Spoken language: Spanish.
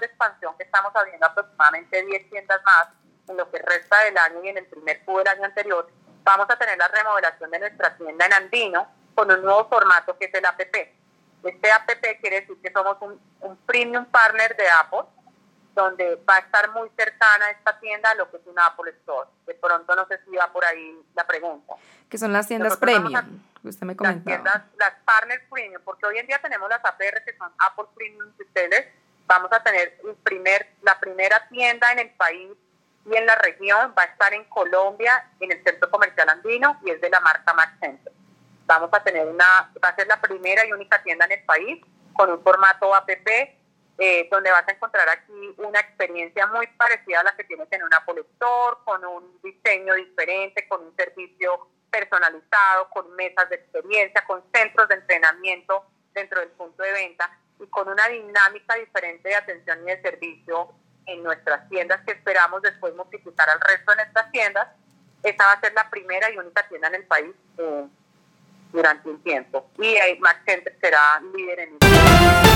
expansión que estamos abriendo aproximadamente 10 tiendas más en lo que resta del año y en el primer Q del año anterior, vamos a tener la remodelación de nuestra tienda en Andino con un nuevo formato que es el APP. Este APP quiere decir que somos un, un premium partner de Apple, donde va a estar muy cercana esta tienda a lo que es una Apple Store. De pronto no sé si va por ahí la pregunta. Que son las tiendas premium, usted me comentaba. Las tiendas, las partner premium, porque hoy en día tenemos las APR que son Apple Premium ustedes. Vamos a tener el primer, la primera tienda en el país y en la región, va a estar en Colombia, en el Centro Comercial Andino, y es de la marca Max Center. Vamos a tener una, va a ser la primera y única tienda en el país con un formato APP eh, donde vas a encontrar aquí una experiencia muy parecida a la que tienes en un Apple Store, con un diseño diferente, con un servicio personalizado, con mesas de experiencia, con centros de entrenamiento dentro del punto de venta y con una dinámica diferente de atención y de servicio en nuestras tiendas que esperamos después multiplicar al resto de nuestras tiendas. Esta va a ser la primera y única tienda en el país eh, durante un tiempo y Max Center será líder en